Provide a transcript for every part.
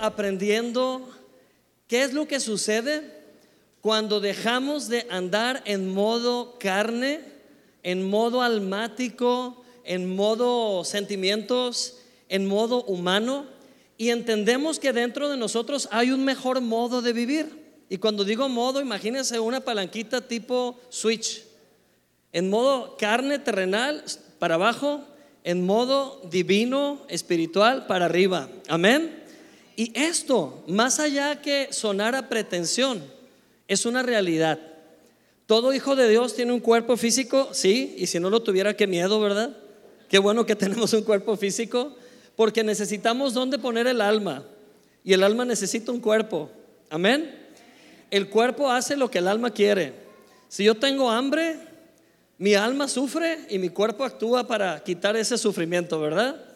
aprendiendo qué es lo que sucede cuando dejamos de andar en modo carne, en modo almático, en modo sentimientos, en modo humano, y entendemos que dentro de nosotros hay un mejor modo de vivir. Y cuando digo modo, imagínense una palanquita tipo switch. En modo carne terrenal para abajo, en modo divino, espiritual para arriba. Amén. Y esto, más allá que sonar a pretensión, es una realidad. Todo hijo de Dios tiene un cuerpo físico, sí, y si no lo tuviera, qué miedo, ¿verdad? Qué bueno que tenemos un cuerpo físico, porque necesitamos dónde poner el alma, y el alma necesita un cuerpo. Amén. El cuerpo hace lo que el alma quiere. Si yo tengo hambre, mi alma sufre y mi cuerpo actúa para quitar ese sufrimiento, ¿verdad?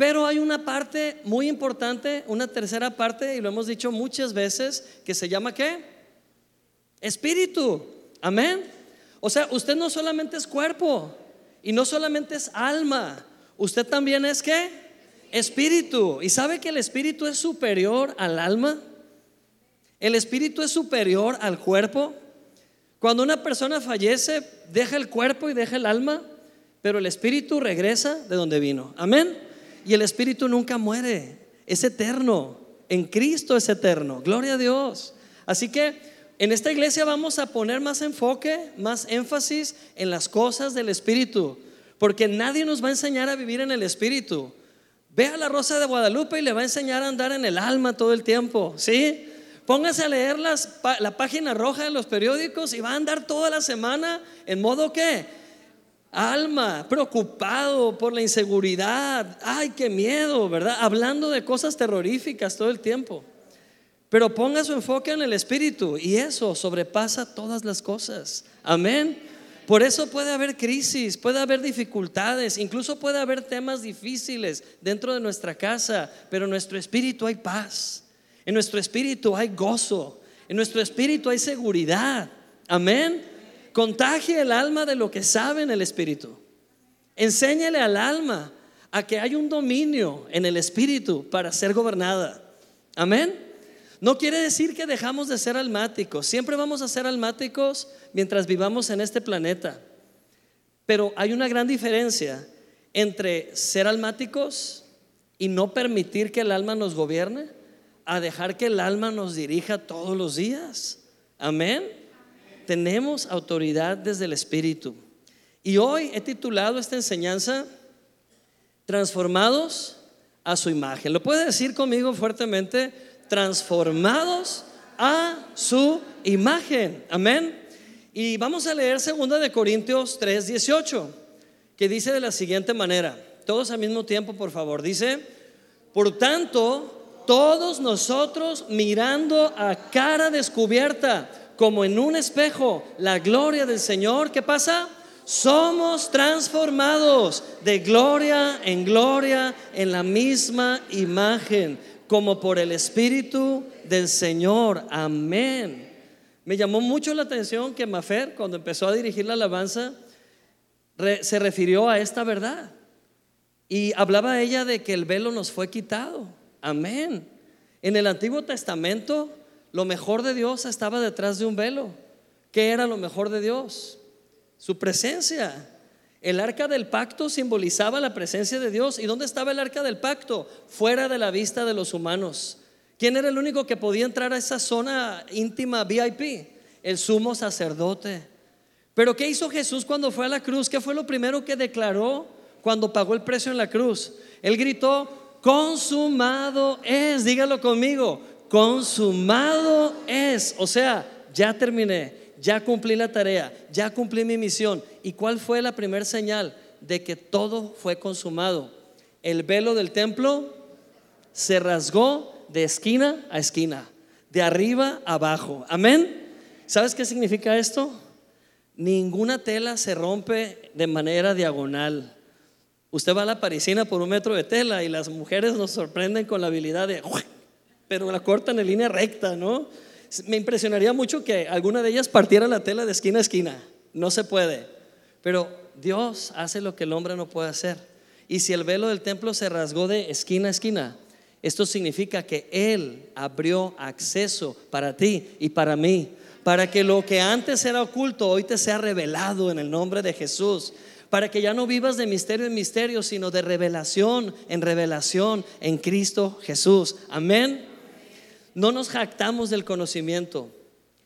Pero hay una parte muy importante, una tercera parte, y lo hemos dicho muchas veces, que se llama ¿qué? Espíritu. Amén. O sea, usted no solamente es cuerpo y no solamente es alma, usted también es qué? Espíritu. ¿Y sabe que el espíritu es superior al alma? El espíritu es superior al cuerpo. Cuando una persona fallece, deja el cuerpo y deja el alma, pero el espíritu regresa de donde vino. Amén. Y el espíritu nunca muere, es eterno. En Cristo es eterno. Gloria a Dios. Así que en esta iglesia vamos a poner más enfoque, más énfasis en las cosas del espíritu, porque nadie nos va a enseñar a vivir en el espíritu. Ve a la Rosa de Guadalupe y le va a enseñar a andar en el alma todo el tiempo, ¿sí? Póngase a leer la página roja de los periódicos y va a andar toda la semana en modo que alma, preocupado por la inseguridad, ay, qué miedo, ¿verdad? Hablando de cosas terroríficas todo el tiempo. Pero ponga su enfoque en el espíritu y eso sobrepasa todas las cosas. Amén. Por eso puede haber crisis, puede haber dificultades, incluso puede haber temas difíciles dentro de nuestra casa, pero en nuestro espíritu hay paz. En nuestro espíritu hay gozo. En nuestro espíritu hay seguridad. Amén. Contagie el alma de lo que sabe en el espíritu. Enséñale al alma a que hay un dominio en el espíritu para ser gobernada. Amén. No quiere decir que dejamos de ser almáticos. Siempre vamos a ser almáticos mientras vivamos en este planeta. Pero hay una gran diferencia entre ser almáticos y no permitir que el alma nos gobierne a dejar que el alma nos dirija todos los días. Amén. Tenemos autoridad desde el Espíritu. Y hoy he titulado esta enseñanza Transformados a su imagen. ¿Lo puede decir conmigo fuertemente? Transformados a su imagen. Amén. Y vamos a leer 2 de Corintios 3, 18, que dice de la siguiente manera. Todos al mismo tiempo, por favor. Dice, por tanto, todos nosotros mirando a cara descubierta, como en un espejo, la gloria del Señor, ¿qué pasa? Somos transformados de gloria en gloria en la misma imagen, como por el Espíritu del Señor. Amén. Me llamó mucho la atención que Mafer, cuando empezó a dirigir la alabanza, se refirió a esta verdad. Y hablaba ella de que el velo nos fue quitado. Amén. En el Antiguo Testamento, lo mejor de Dios estaba detrás de un velo. ¿Qué era lo mejor de Dios? Su presencia. El arca del pacto simbolizaba la presencia de Dios. ¿Y dónde estaba el arca del pacto? Fuera de la vista de los humanos. ¿Quién era el único que podía entrar a esa zona íntima VIP? El sumo sacerdote. Pero ¿qué hizo Jesús cuando fue a la cruz? ¿Qué fue lo primero que declaró cuando pagó el precio en la cruz? Él gritó, consumado es, dígalo conmigo, consumado es, o sea, ya terminé, ya cumplí la tarea, ya cumplí mi misión. ¿Y cuál fue la primera señal de que todo fue consumado? El velo del templo se rasgó de esquina a esquina, de arriba a abajo. Amén. ¿Sabes qué significa esto? Ninguna tela se rompe de manera diagonal. Usted va a la parisina por un metro de tela y las mujeres nos sorprenden con la habilidad de, pero la cortan en línea recta, ¿no? Me impresionaría mucho que alguna de ellas partiera la tela de esquina a esquina. No se puede. Pero Dios hace lo que el hombre no puede hacer. Y si el velo del templo se rasgó de esquina a esquina, Esto significa que Él abrió acceso para ti y para mí, para que lo que antes era oculto hoy te sea revelado en el nombre de Jesús, para que ya no vivas de misterio en misterio, sino de revelación en revelación en Cristo Jesús. Amén. No nos jactamos del conocimiento,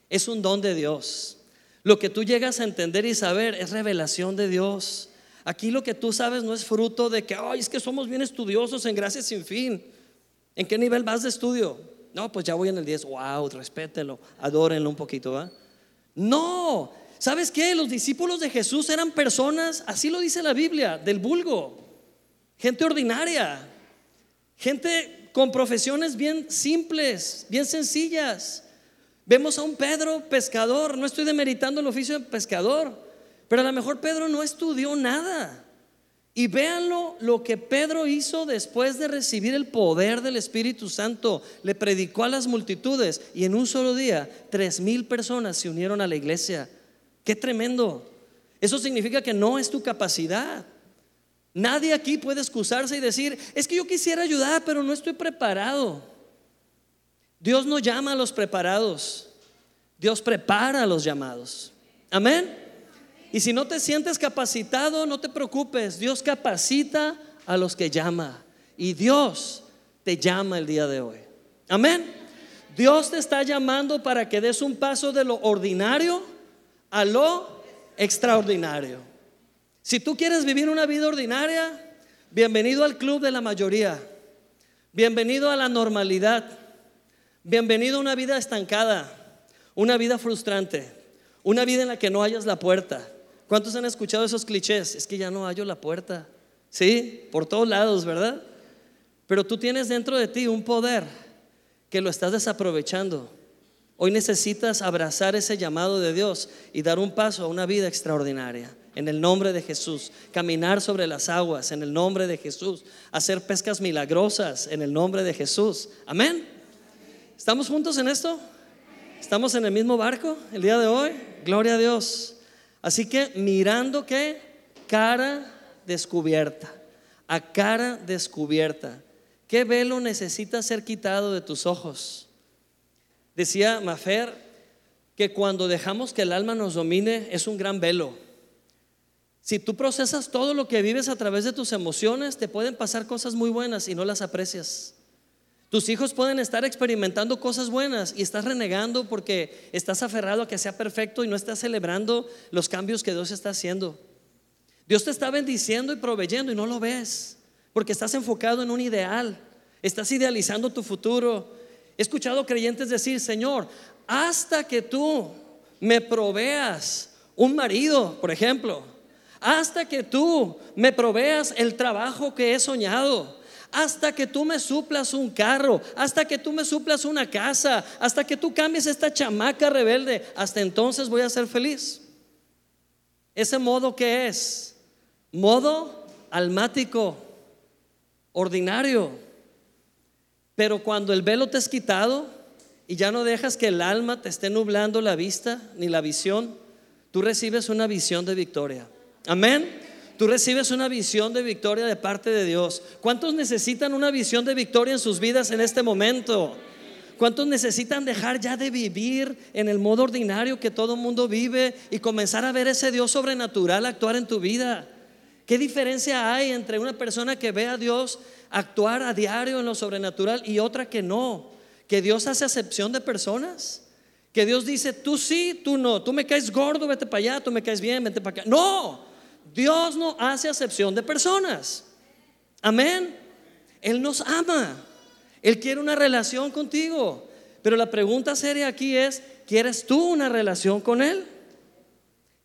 es un don de Dios. Lo que tú llegas a entender y saber es revelación de Dios. Aquí lo que tú sabes no es fruto de que, ay, es que somos bien estudiosos en gracia sin fin. ¿En qué nivel vas de estudio? No, pues ya voy en el 10. Wow, respételo, adórenlo un poquito, ¿va? No, ¿sabes qué? Los discípulos de Jesús eran personas, así lo dice la Biblia, del vulgo, gente ordinaria, gente con profesiones bien simples, bien sencillas. Vemos a un Pedro pescador, no estoy demeritando el oficio de pescador, pero a lo mejor Pedro no estudió nada. Y véanlo lo que Pedro hizo después de recibir el poder del Espíritu Santo. Le predicó a las multitudes y en un solo día tres mil personas se unieron a la iglesia. Qué tremendo. Eso significa que no es tu capacidad. Nadie aquí puede excusarse y decir, es que yo quisiera ayudar, pero no estoy preparado. Dios no llama a los preparados, Dios prepara a los llamados. Amén. Y si no te sientes capacitado, no te preocupes. Dios capacita a los que llama. Y Dios te llama el día de hoy. Amén. Dios te está llamando para que des un paso de lo ordinario a lo extraordinario. Si tú quieres vivir una vida ordinaria, bienvenido al club de la mayoría. Bienvenido a la normalidad. Bienvenido a una vida estancada, una vida frustrante, una vida en la que no hayas la puerta, ¿Cuántos han escuchado esos clichés? Es que ya no hallo la puerta. Sí, por todos lados, ¿verdad? Pero tú tienes dentro de ti un poder que lo estás desaprovechando. Hoy necesitas abrazar ese llamado de Dios y dar un paso a una vida extraordinaria. En el nombre de Jesús. Caminar sobre las aguas en el nombre de Jesús. Hacer pescas milagrosas en el nombre de Jesús. Amén. ¿Estamos juntos en esto? ¿Estamos en el mismo barco el día de hoy? Gloria a Dios. Así que mirando que cara descubierta, a cara descubierta, ¿qué velo necesita ser quitado de tus ojos? Decía Mafer que cuando dejamos que el alma nos domine es un gran velo. Si tú procesas todo lo que vives a través de tus emociones, te pueden pasar cosas muy buenas y no las aprecias. Tus hijos pueden estar experimentando cosas buenas y estás renegando porque estás aferrado a que sea perfecto y no estás celebrando los cambios que Dios está haciendo. Dios te está bendiciendo y proveyendo y no lo ves porque estás enfocado en un ideal, estás idealizando tu futuro. He escuchado creyentes decir, Señor, hasta que tú me proveas un marido, por ejemplo, hasta que tú me proveas el trabajo que he soñado, hasta que tú me suplas un carro, hasta que tú me suplas una casa, hasta que tú cambies esta chamaca rebelde, hasta entonces voy a ser feliz. Ese modo que es, modo almático, ordinario. Pero cuando el velo te es quitado y ya no dejas que el alma te esté nublando la vista ni la visión, tú recibes una visión de victoria. Amén. Tú recibes una visión de victoria de parte de Dios. ¿Cuántos necesitan una visión de victoria en sus vidas en este momento? ¿Cuántos necesitan dejar ya de vivir en el modo ordinario que todo mundo vive y comenzar a ver ese Dios sobrenatural actuar en tu vida? ¿Qué diferencia hay entre una persona que ve a Dios actuar a diario en lo sobrenatural y otra que no? Que Dios hace acepción de personas. Que Dios dice, tú sí, tú no. Tú me caes gordo, vete para allá. Tú me caes bien, vete para acá. No. Dios no hace acepción de personas. Amén. Él nos ama. Él quiere una relación contigo. Pero la pregunta seria aquí es, ¿quieres tú una relación con Él?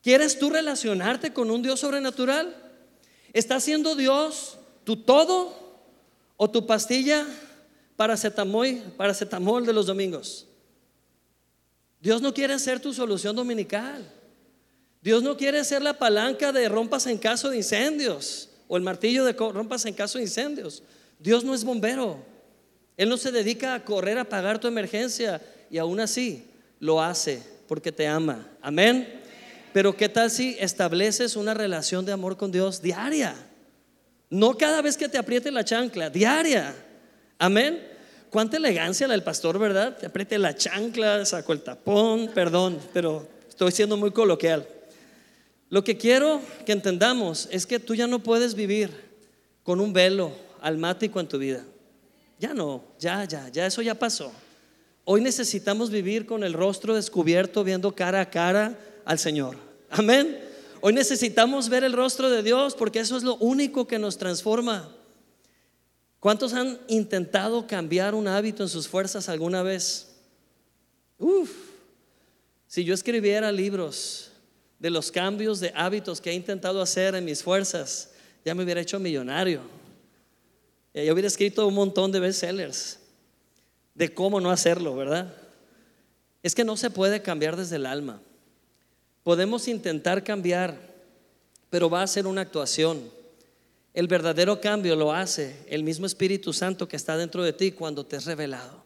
¿Quieres tú relacionarte con un Dios sobrenatural? ¿Está siendo Dios tu todo o tu pastilla paracetamol, paracetamol de los domingos? Dios no quiere ser tu solución dominical. Dios no quiere ser la palanca de rompas en caso de incendios o el martillo de rompas en caso de incendios. Dios no es bombero. Él no se dedica a correr a pagar tu emergencia y aún así lo hace porque te ama. Amén. Pero ¿qué tal si estableces una relación de amor con Dios diaria? No cada vez que te apriete la chancla, diaria. Amén. Cuánta elegancia la del pastor, ¿verdad? Te apriete la chancla, saco el tapón, perdón, pero estoy siendo muy coloquial. Lo que quiero que entendamos es que tú ya no puedes vivir con un velo almático en tu vida. Ya no, ya, ya, ya eso ya pasó. Hoy necesitamos vivir con el rostro descubierto, viendo cara a cara al Señor. Amén. Hoy necesitamos ver el rostro de Dios porque eso es lo único que nos transforma. ¿Cuántos han intentado cambiar un hábito en sus fuerzas alguna vez? Uf, si yo escribiera libros de los cambios de hábitos que he intentado hacer en mis fuerzas, ya me hubiera hecho millonario. Ya hubiera escrito un montón de bestsellers de cómo no hacerlo, ¿verdad? Es que no se puede cambiar desde el alma. Podemos intentar cambiar, pero va a ser una actuación. El verdadero cambio lo hace el mismo Espíritu Santo que está dentro de ti cuando te es revelado.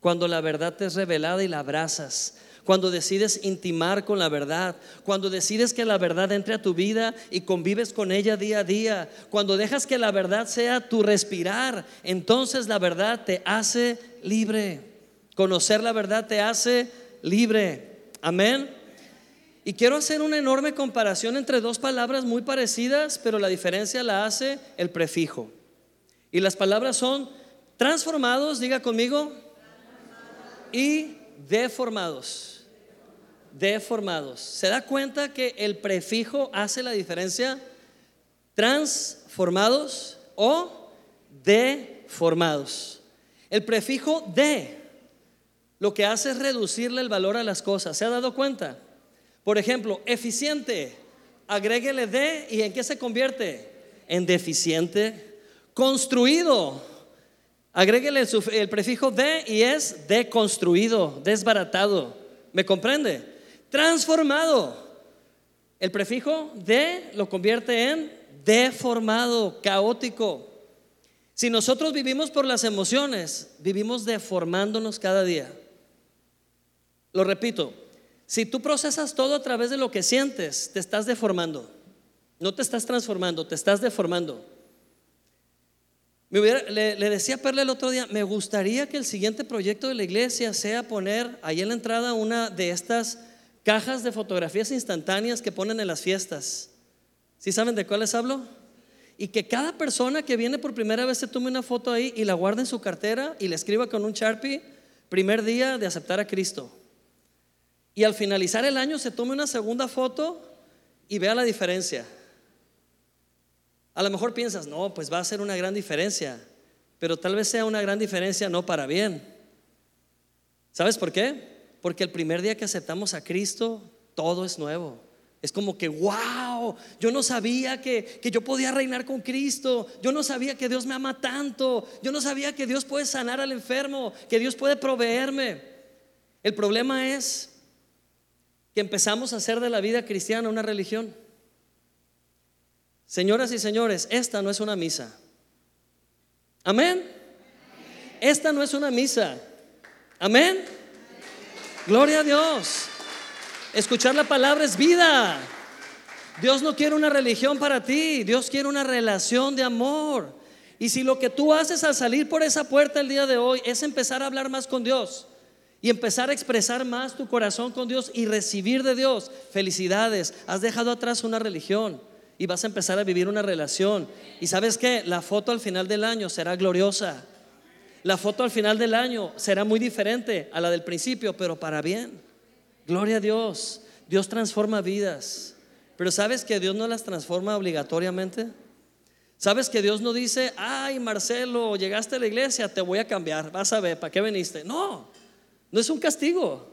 Cuando la verdad te es revelada y la abrazas. Cuando decides intimar con la verdad. Cuando decides que la verdad entre a tu vida y convives con ella día a día. Cuando dejas que la verdad sea tu respirar. Entonces la verdad te hace libre. Conocer la verdad te hace libre. Amén. Y quiero hacer una enorme comparación entre dos palabras muy parecidas, pero la diferencia la hace el prefijo. Y las palabras son transformados, diga conmigo, y deformados. Deformados. ¿Se da cuenta que el prefijo hace la diferencia? Transformados o deformados. El prefijo de lo que hace es reducirle el valor a las cosas. ¿Se ha dado cuenta? Por ejemplo, eficiente, agréguele de y en qué se convierte? En deficiente. Construido, agréguele el, prefijo de y es deconstruido, desbaratado. ¿Me comprende? Transformado. El prefijo de lo convierte en deformado, caótico. Si nosotros vivimos por las emociones, vivimos deformándonos cada día. Lo repito, si tú procesas todo a través de lo que sientes, te estás deformando. No te estás transformando, te estás deformando. le, decía a Perla el otro día, me gustaría que el siguiente proyecto de la iglesia sea poner ahí en la entrada una de estas cajas de fotografías instantáneas que ponen en las fiestas. ¿Sí saben de cuáles hablo? Y que cada persona que viene por primera vez se tome una foto ahí y la guarde en su cartera y le escriba con un Sharpie, primer día de aceptar a Cristo y al finalizar el año se tome una segunda foto y vea la diferencia. A lo mejor piensas, no, pues va a ser una gran diferencia, pero tal vez sea una gran diferencia no para bien. ¿Sabes por qué? Porque el primer día que aceptamos a Cristo, todo es nuevo. Es como que, wow, yo no sabía que, que, yo podía reinar con Cristo, yo no sabía que Dios me ama tanto, yo no sabía que Dios puede sanar al enfermo, que Dios puede proveerme. El problema es que empezamos a hacer de la vida cristiana una religión. Señoras y señores, esta no es una misa. Amén. Esta no es una misa. Amén. Gloria a Dios. Escuchar la palabra es vida. Dios no quiere una religión para ti, Dios quiere una relación de amor. Y si lo que tú haces al salir por esa puerta el día de hoy es empezar a hablar más con Dios, y empezar a expresar más tu corazón con Dios y recibir de Dios felicidades. Has dejado atrás una religión y vas a empezar a vivir una relación. Y sabes que la foto al final del año será gloriosa. La foto al final del año será muy diferente a la del principio, pero para bien. Gloria a Dios. Dios transforma vidas. Pero ¿sabes que Dios no las transforma obligatoriamente? ¿Sabes que Dios no dice, ay Marcelo, llegaste a la iglesia, te voy a cambiar, vas a ver, ¿para qué veniste? No, no es un castigo.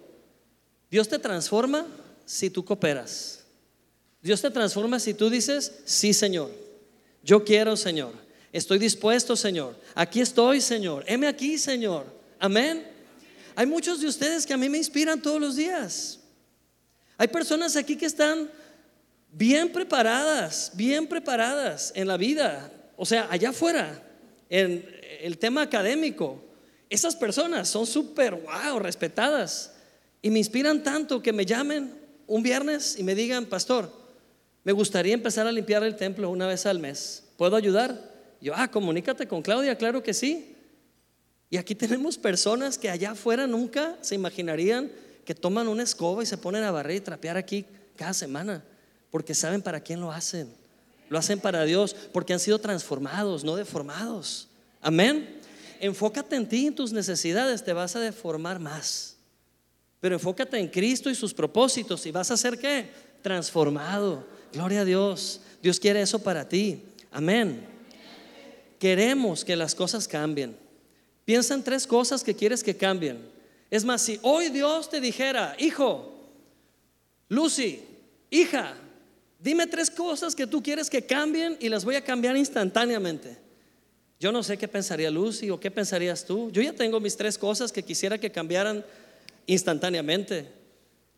Dios te transforma si tú cooperas. Dios te transforma si tú dices, sí Señor, yo quiero Señor, estoy dispuesto Señor, aquí estoy Señor, heme aquí Señor. Amén. Hay muchos de ustedes que a mí me inspiran todos los días. Hay personas aquí que están bien preparadas, bien preparadas en la vida, o sea, allá afuera, en el tema académico, esas personas son súper, wow, respetadas. Y me inspiran tanto que me llamen un viernes y me digan, pastor, me gustaría empezar a limpiar el templo una vez al mes. ¿Puedo ayudar? Yo, ah, comunícate con Claudia, claro que sí. Y aquí tenemos personas que allá afuera nunca se imaginarían que toman una escoba y se ponen a barrer y trapear aquí cada semana, porque saben para quién lo hacen. Lo hacen para Dios, porque han sido transformados, no deformados. Amén. Enfócate en ti, en tus necesidades, te vas a deformar más. Pero enfócate en Cristo y sus propósitos y vas a ser qué? Transformado. Gloria a Dios. Dios quiere eso para ti. Amén. Queremos que las cosas cambien. Piensa en tres cosas que quieres que cambien. Es más, si hoy Dios te dijera, hijo, Lucy, hija, dime tres cosas que tú quieres que cambien y las voy a cambiar instantáneamente. Yo no sé qué pensaría Lucy o qué pensarías tú. Yo ya tengo mis tres cosas que quisiera que cambiaran instantáneamente.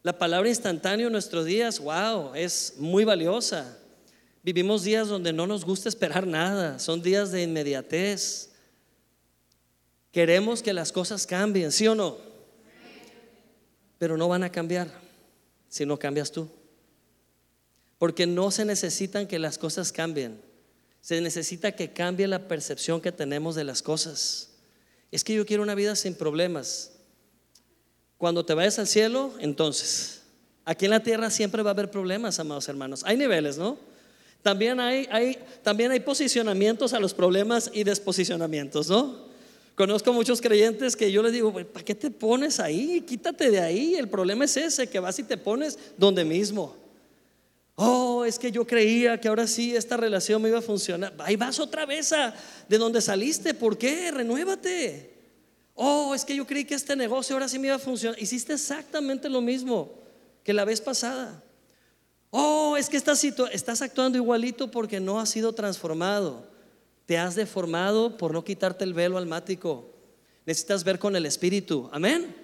La palabra instantáneo en nuestros días, wow, es muy valiosa. Vivimos días donde no nos gusta esperar nada, son días de inmediatez. Queremos que las cosas cambien, ¿sí o no? Pero no van a cambiar si no cambias tú. Porque no se necesitan que las cosas cambien. Se necesita que cambie la percepción que tenemos de las cosas. Es que yo quiero una vida sin problemas. Cuando te vayas al cielo, entonces, aquí en la tierra siempre va a haber problemas, amados hermanos. Hay niveles, ¿no? También hay, también hay posicionamientos a los problemas y desposicionamientos, ¿no? Conozco muchos creyentes que yo les digo, ¿para qué te pones ahí? Quítate de ahí. El problema es ese, que vas y te pones donde mismo. Oh, es que yo creía que ahora sí esta relación me iba a funcionar. Ahí vas otra vez a de donde saliste. ¿Por qué? Renuévate. Oh, es que yo creí que este negocio ahora sí me iba a funcionar. Hiciste exactamente lo mismo que la vez pasada. Oh, es que estás, estás actuando igualito porque no has sido transformado. Te has deformado por no quitarte el velo almático. Necesitas ver con el espíritu. Amén.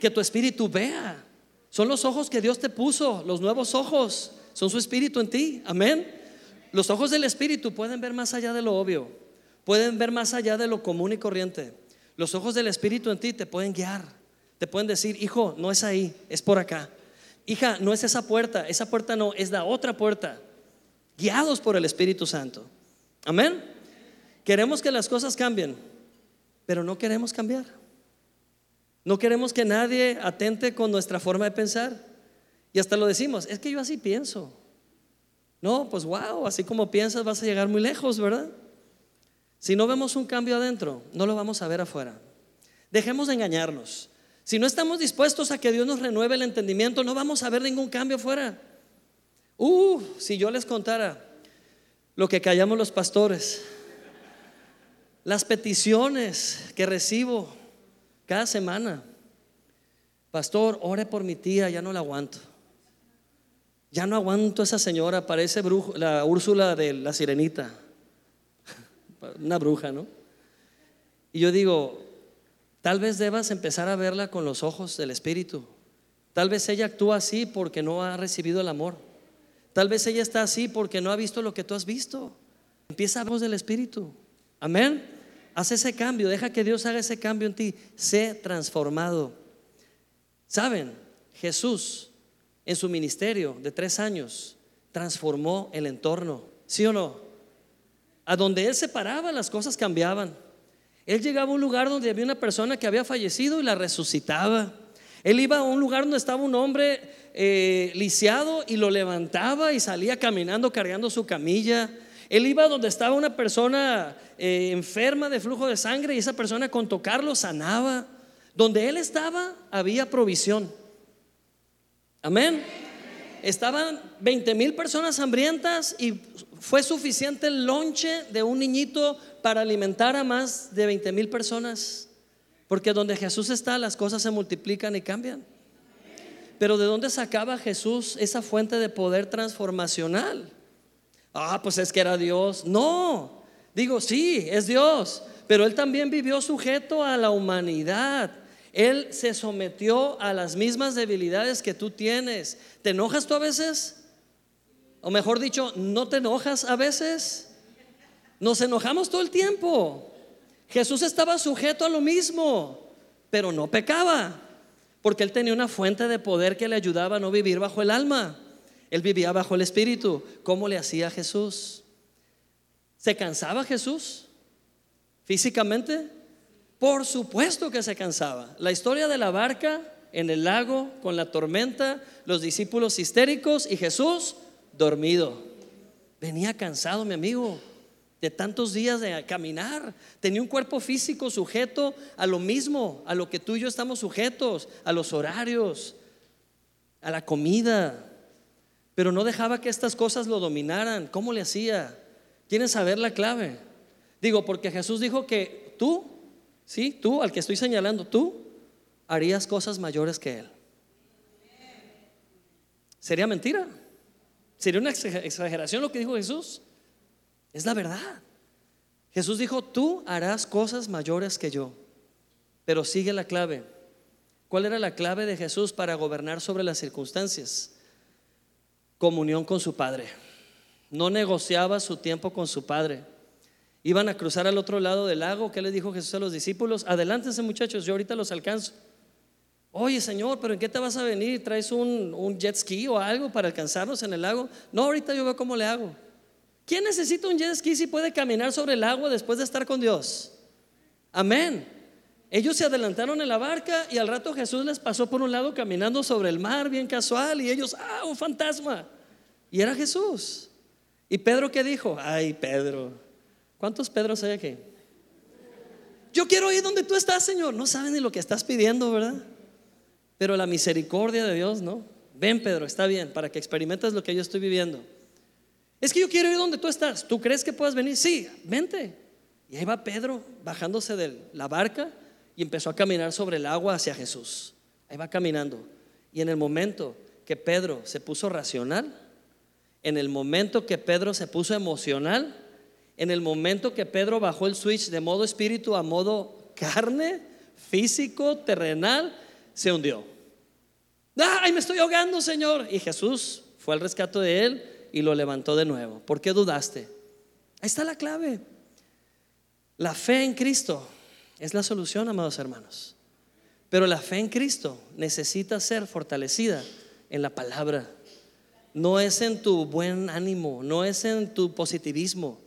Que tu espíritu vea. Son los ojos que Dios te puso, los nuevos ojos. Son su espíritu en ti. Amén. Los ojos del espíritu pueden ver más allá de lo obvio. Pueden ver más allá de lo común y corriente. Los ojos del espíritu en ti te pueden guiar. Te pueden decir, hijo, no es ahí, es por acá. Hija, no es esa puerta, esa puerta no, es la otra puerta. Guiados por el Espíritu Santo. Amén. Queremos que las cosas cambien, pero no queremos cambiar. No queremos que nadie atente con nuestra forma de pensar. Y hasta lo decimos, es que yo así pienso. No, pues wow, así como piensas vas a llegar muy lejos, ¿verdad? Si no vemos un cambio adentro, no lo vamos a ver afuera. Dejemos de engañarnos. Si no estamos dispuestos a que Dios nos renueve el entendimiento, no vamos a ver ningún cambio afuera. Uh, si yo les contara lo que callamos los pastores, las peticiones que recibo cada semana. Pastor, ore por mi tía, ya no la aguanto. Ya no aguanto a esa señora, parece la Úrsula de la sirenita. Una bruja, ¿no? Y yo digo, tal vez debas empezar a verla con los ojos del Espíritu. Tal vez ella actúa así porque no ha recibido el amor. Tal vez ella está así porque no ha visto lo que tú has visto. Empieza a ver del Espíritu. Amén. Haz ese cambio, deja que Dios haga ese cambio en ti. Sé transformado. ¿Saben? Jesús en su ministerio de tres años transformó el entorno. ¿Sí o no? A donde Él se paraba las cosas cambiaban. Él llegaba a un lugar donde había una persona que había fallecido y la resucitaba. Él iba a un lugar donde estaba un hombre eh, lisiado y lo levantaba y salía caminando cargando su camilla. Él iba donde estaba una persona eh, enferma de flujo de sangre y esa persona con tocarlo sanaba. Donde él estaba había provisión. Amén. Estaban 20 mil personas hambrientas y fue suficiente el lonche de un niñito para alimentar a más de 20 mil personas. Porque donde Jesús está las cosas se multiplican y cambian. Pero ¿de dónde sacaba Jesús esa fuente de poder transformacional? Ah, pues es que era Dios. No, digo, sí, es Dios, pero Él también vivió sujeto a la humanidad. Él se sometió a las mismas debilidades que tú tienes. ¿Te enojas tú a veces? O mejor dicho, ¿no te enojas a veces? Nos enojamos todo el tiempo. Jesús estaba sujeto a lo mismo, pero no pecaba, porque él tenía una fuente de poder que le ayudaba a no vivir bajo el alma. Él vivía bajo el Espíritu. ¿Cómo le hacía Jesús? ¿Se cansaba Jesús físicamente? Por supuesto que se cansaba. La historia de la barca en el lago con la tormenta, los discípulos histéricos y Jesús dormido. Venía cansado, mi amigo, de tantos días de caminar. Tenía un cuerpo físico sujeto a lo mismo, a lo que tú y yo estamos sujetos, a los horarios, a la comida. Pero no dejaba que estas cosas lo dominaran. ¿Cómo le hacía? ¿Quieren saber la clave? Digo, porque Jesús dijo que tú, sí, tú, al que estoy señalando, tú harías cosas mayores que Él. ¿Sería mentira? ¿Sería una exageración lo que dijo Jesús? Es la verdad. Jesús dijo, tú harás cosas mayores que yo. Pero sigue la clave. ¿Cuál era la clave de Jesús para gobernar sobre las circunstancias? Comunión con su Padre. No negociaba su tiempo con su Padre. Iban a cruzar al otro lado del lago. ¿Qué le dijo Jesús a los discípulos? Adelántense muchachos, yo ahorita los alcanzo. Oye, Señor, pero ¿en qué te vas a venir? ¿Traes un, jet ski o algo para alcanzarnos en el lago? No, ahorita yo veo cómo le hago. ¿Quién necesita un jet ski si puede caminar sobre el agua después de estar con Dios? Amén. Ellos se adelantaron en la barca y al rato Jesús les pasó por un lado caminando sobre el mar, bien casual, y ellos, ah, un fantasma. Y era Jesús. ¿Y Pedro qué dijo? Ay, Pedro. ¿Cuántos Pedros hay aquí? Yo quiero ir donde tú estás, Señor. No saben ni lo que estás pidiendo, ¿verdad? Pero la misericordia de Dios, ¿no? Ven, Pedro, está bien, para que experimentes lo que yo estoy viviendo. Es que yo quiero ir donde tú estás. ¿Tú crees que puedas venir? Sí, vente. Y ahí va Pedro bajándose de la barca y empezó a caminar sobre el agua hacia Jesús. Ahí va caminando. Y en el momento que Pedro se puso racional, en el momento que Pedro se puso emocional, en el momento que Pedro bajó el switch de modo espíritu a modo carne, físico, terrenal, se hundió. ¡Ay, me estoy ahogando, Señor! Y Jesús fue al rescate de él y lo levantó de nuevo. ¿Por qué dudaste? Ahí está la clave. La fe en Cristo es la solución, amados hermanos. Pero la fe en Cristo necesita ser fortalecida en la palabra. No es en tu buen ánimo, no es en tu positivismo.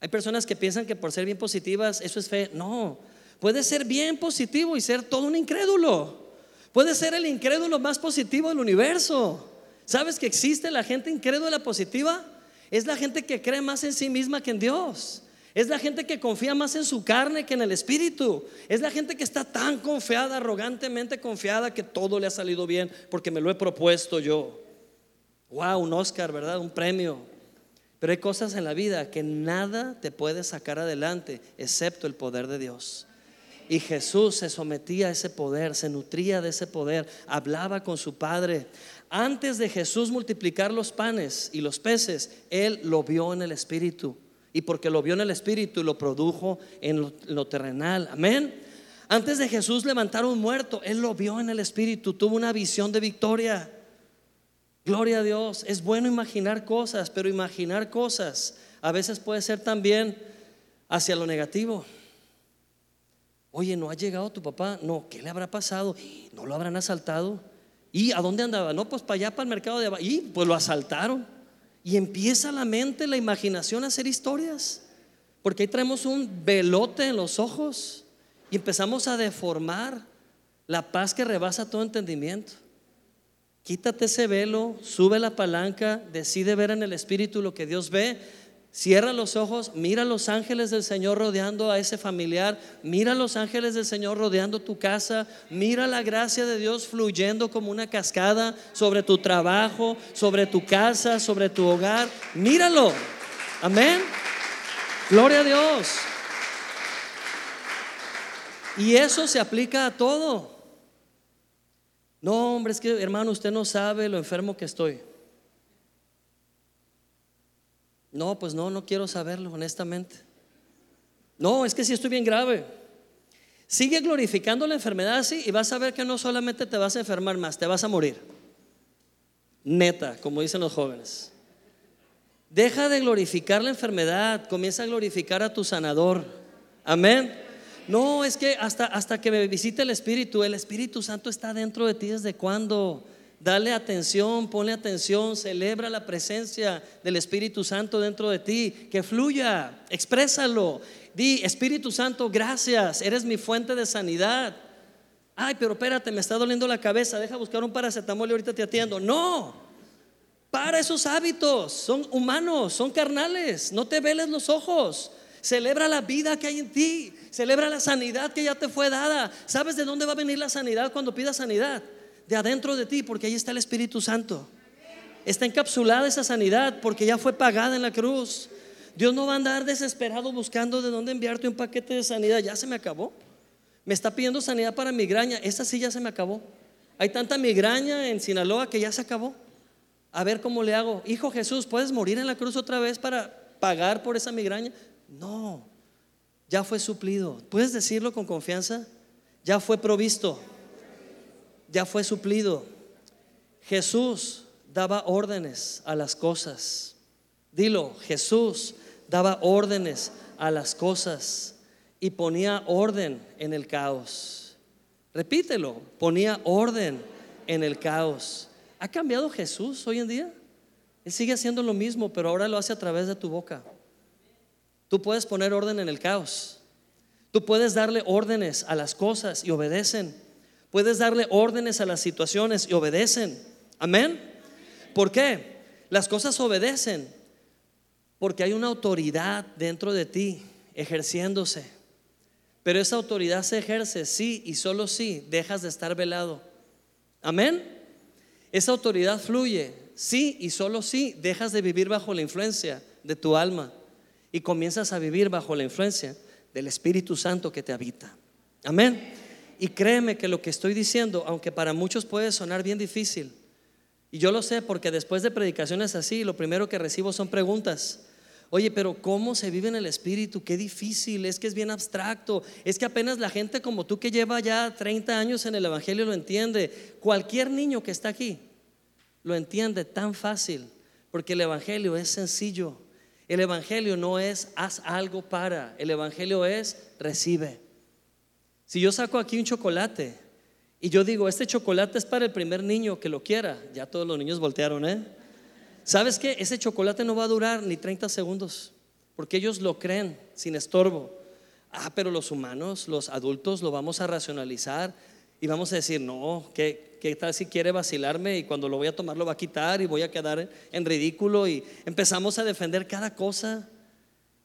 Hay personas que piensan que por ser bien positivas eso es fe. No, puede ser bien positivo y ser todo un incrédulo. Puede ser el incrédulo más positivo del universo. ¿Sabes que existe la gente incrédula positiva? Es la gente que cree más en sí misma que en Dios. Es la gente que confía más en su carne que en el espíritu. Es la gente que está tan confiada, arrogantemente confiada, que todo le ha salido bien porque me lo he propuesto yo. Wow, un Oscar, ¿verdad? Un premio. Pero hay cosas en la vida que nada te puede sacar adelante excepto el poder de Dios. Y Jesús se sometía a ese poder, se nutría de ese poder, hablaba con su Padre. Antes de Jesús multiplicar los panes y los peces, Él lo vio en el Espíritu. Y porque lo vio en el Espíritu, lo produjo en lo, terrenal. Amén. Antes de Jesús levantar un muerto, Él lo vio en el Espíritu, tuvo una visión de victoria. Gloria a Dios. Es bueno imaginar cosas, pero imaginar cosas a veces puede ser también hacia lo negativo. Oye, ¿no ha llegado tu papá? No, ¿qué le habrá pasado? ¿No lo habrán asaltado? ¿Y a dónde andaba? No, pues para allá, para el mercado de abajo. Y pues lo asaltaron. Y empieza la mente, la imaginación a hacer historias. Porque ahí traemos un velote en los ojos y empezamos a deformar la paz que rebasa todo entendimiento. Quítate ese velo, sube la palanca, decide ver en el Espíritu lo que Dios ve Cierra los ojos, mira los ángeles del Señor rodeando a ese familiar, mira los ángeles del Señor rodeando tu casa, mira la gracia de Dios fluyendo como una cascada sobre tu trabajo, sobre tu casa, sobre tu hogar. Míralo. Amén. Gloria a Dios. Y eso se aplica a todo. No, hombre, es que hermano, usted no sabe lo enfermo que estoy. No, pues no, no quiero saberlo, honestamente. No, es que si estoy bien grave. Sigue glorificando la enfermedad así y vas a ver que no solamente te vas a enfermar más, te vas a morir. Neta, como dicen los jóvenes. Deja de glorificar la enfermedad, comienza a glorificar a tu sanador. Amén. No, es que hasta, hasta que me visite el Espíritu, el Espíritu Santo está dentro de ti desde cuando. Dale atención, ponle atención, celebra la presencia del Espíritu Santo dentro de ti, que fluya, exprésalo. Di, Espíritu Santo, gracias, eres mi fuente de sanidad. Ay, pero espérate, me está doliendo la cabeza, deja buscar un paracetamol y ahorita te atiendo. No, para esos hábitos, son humanos, son carnales, no te veles los ojos. Celebra la vida que hay en ti, celebra la sanidad que ya te fue dada. ¿Sabes de dónde va a venir la sanidad cuando pidas sanidad? De adentro de ti, porque ahí está el Espíritu Santo. Está encapsulada esa sanidad porque ya fue pagada en la cruz. Dios no va a andar desesperado buscando de dónde enviarte un paquete de sanidad. Ya se me acabó. Me está pidiendo sanidad para migraña. Esa sí ya se me acabó. Hay tanta migraña en Sinaloa que ya se acabó. A ver cómo le hago. Hijo Jesús, ¿puedes morir en la cruz otra vez para pagar por esa migraña? No. Ya fue suplido. ¿Puedes decirlo con confianza? Ya fue provisto. Ya fue suplido. Jesús daba órdenes a las cosas. Dilo, Jesús daba órdenes a las cosas y ponía orden en el caos. Repítelo, ponía orden en el caos. ¿Ha cambiado Jesús hoy en día? Él sigue haciendo lo mismo, pero ahora lo hace a través de tu boca. Tú puedes poner orden en el caos. Tú puedes darle órdenes a las cosas y obedecen. Puedes darle órdenes a las situaciones y obedecen. Amén. ¿Por qué? Las cosas obedecen porque hay una autoridad dentro de ti ejerciéndose. Pero esa autoridad se ejerce sí y solo si dejas de estar velado. Amén. Esa autoridad fluye sí y solo si dejas de vivir bajo la influencia de tu alma y comienzas a vivir bajo la influencia del Espíritu Santo que te habita. Amén. Y créeme que lo que estoy diciendo, aunque para muchos puede sonar bien difícil, y yo lo sé porque después de predicaciones así, lo primero que recibo son preguntas. Oye, pero ¿cómo se vive en el Espíritu? Qué difícil, es que es bien abstracto, es que apenas la gente como tú que lleva ya 30 años en el Evangelio lo entiende. Cualquier niño que está aquí lo entiende tan fácil, porque el Evangelio es sencillo. El Evangelio no es haz algo para, el Evangelio es recibe. Si yo saco aquí un chocolate y yo digo, este chocolate es para el primer niño que lo quiera. Ya todos los niños voltearon, ¿eh? ¿Sabes qué? Ese chocolate no va a durar ni 30 segundos, porque ellos lo creen sin estorbo. Ah, pero los humanos, los adultos, lo vamos a racionalizar y vamos a decir, no, ¿qué, qué tal si quiere vacilarme y cuando lo voy a tomar lo va a quitar y voy a quedar en ridículo? Y empezamos a defender cada cosa.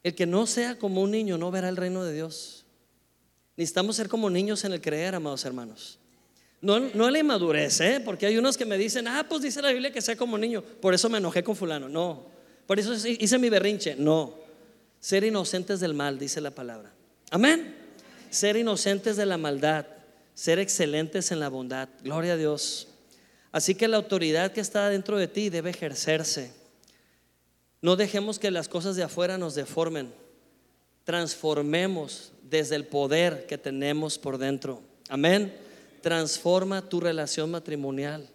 El que no sea como un niño no verá el reino de Dios. Necesitamos ser como niños en el creer, amados hermanos. No, no la inmadurez, ¿eh? porque hay unos que me dicen, ah, pues dice la Biblia que sea como niño, por eso me enojé con fulano. No, por eso hice mi berrinche. No, ser inocentes del mal, dice la palabra. Amén. Ser inocentes de la maldad, ser excelentes en la bondad. Gloria a Dios. Así que la autoridad que está dentro de ti debe ejercerse. No dejemos que las cosas de afuera nos deformen. Transformemos desde el poder que tenemos por dentro. Amén transforma tu relación matrimonial.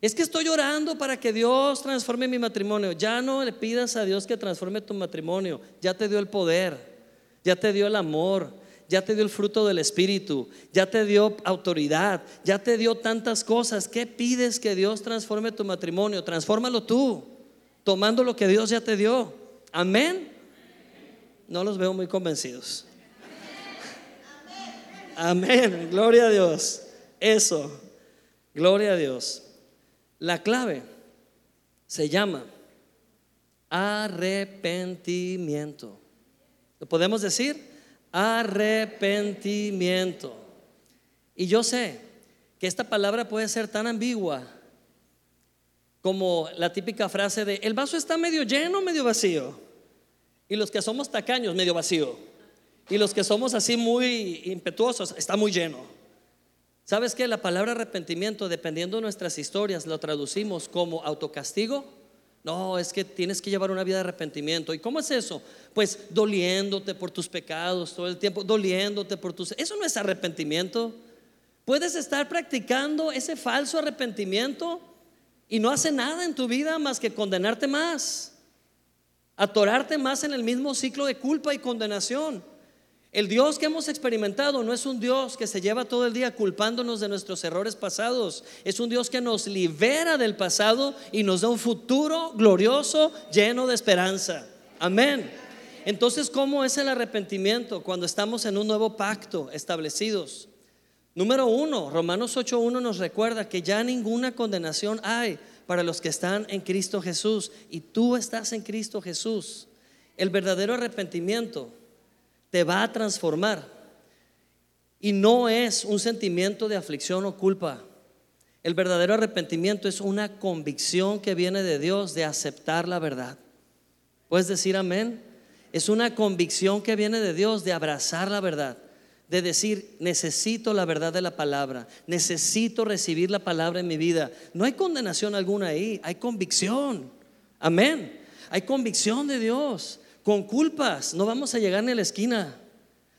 Es que estoy orando para que Dios transforme mi matrimonio. Ya no le pidas a Dios que transforme tu matrimonio. Ya te dio el poder, ya te dio el amor, ya te dio el fruto del Espíritu, ya te dio autoridad, ya te dio tantas cosas. ¿Qué pides que Dios transforme tu matrimonio? Transfórmalo tú, tomando lo que Dios ya te dio. Amén. No los veo muy convencidos. Amén. Gloria a Dios. Eso, gloria a Dios. La clave se llama arrepentimiento. ¿Lo podemos decir? Arrepentimiento. Y yo sé que esta palabra puede ser tan ambigua como la típica frase de el vaso está medio lleno, medio vacío. Y los que somos tacaños, medio vacío. Y los que somos así muy impetuosos, está muy lleno. ¿Sabes qué? La palabra arrepentimiento, dependiendo de nuestras historias, lo traducimos como autocastigo. No, es que tienes que llevar una vida de arrepentimiento. ¿Y cómo es eso? Pues doliéndote por tus pecados todo el tiempo, doliéndote por tus... Eso no es arrepentimiento. Puedes estar practicando ese falso arrepentimiento y no hace nada en tu vida más que condenarte más, atorarte más en el mismo ciclo de culpa y condenación. El Dios que hemos experimentado no es un Dios que se lleva todo el día culpándonos de nuestros errores pasados. Es un Dios que nos libera del pasado y nos da un futuro glorioso lleno de esperanza. Amén. Entonces, ¿cómo es el arrepentimiento cuando estamos en un nuevo pacto establecidos? Número uno, Romanos 8.1 nos recuerda que ya ninguna condenación hay para los que están en Cristo Jesús y tú estás en Cristo Jesús. El verdadero arrepentimiento te va a transformar y no es un sentimiento de aflicción o culpa. El verdadero arrepentimiento es una convicción que viene de Dios de aceptar la verdad. ¿Puedes decir amén? Es una convicción que viene de Dios de abrazar la verdad, de decir, necesito la verdad de la palabra, necesito recibir la palabra en mi vida. No hay condenación alguna ahí, hay convicción. Amén. Hay convicción de Dios. Con culpas no vamos a llegar ni a la esquina,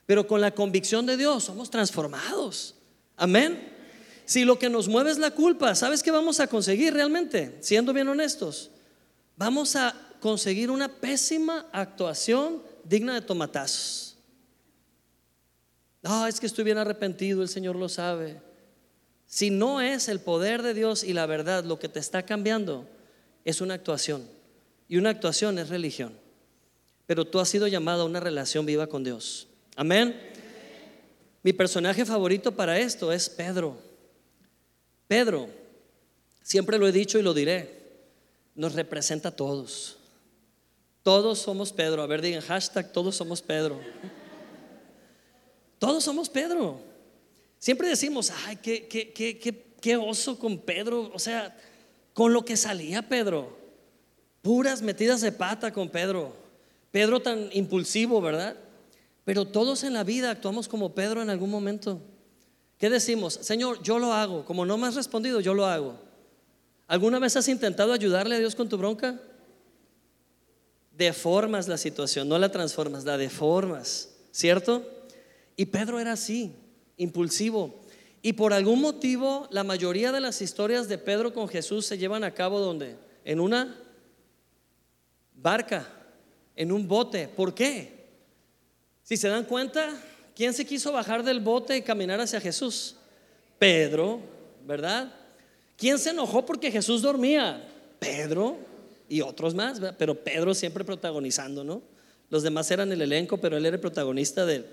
pero con la convicción de Dios somos transformados. Amén. Si lo que nos mueve es la culpa, ¿sabes qué vamos a conseguir realmente? Siendo bien honestos, vamos a conseguir una pésima actuación digna de tomatazos. No, es que estoy bien arrepentido, el Señor lo sabe. Si no es el poder de Dios y la verdad lo que te está cambiando, es una actuación. Y una actuación es religión. Pero tú has sido llamado a una relación viva con Dios. Amén. Mi personaje favorito para esto es Pedro. Pedro, siempre lo he dicho y lo diré, nos representa a todos. Todos somos Pedro. A ver, digan hashtag, todos somos Pedro. Todos somos Pedro. Siempre decimos, ay, qué, qué, qué, qué, oso con Pedro. O sea, con lo que salía Pedro. Puras metidas de pata con Pedro. Pedro tan impulsivo, ¿verdad? Pero todos en la vida actuamos como Pedro en algún momento. ¿Qué decimos? Señor, yo lo hago. Como no me has respondido, yo lo hago. ¿Alguna vez has intentado ayudarle a Dios con tu bronca? Deformas la situación, no la transformas, la deformas, ¿cierto? Y Pedro era así, impulsivo. Y por algún motivo, la mayoría de las historias de Pedro con Jesús se llevan a cabo donde? En una barca, en un bote. ¿Por qué? Si se dan cuenta, ¿Quién se quiso bajar del bote y caminar hacia Jesús? Pedro, ¿verdad? ¿Quién se enojó porque Jesús dormía? Pedro y otros más, pero Pedro siempre protagonizando, ¿no? Los demás eran el elenco, pero él era el protagonista de,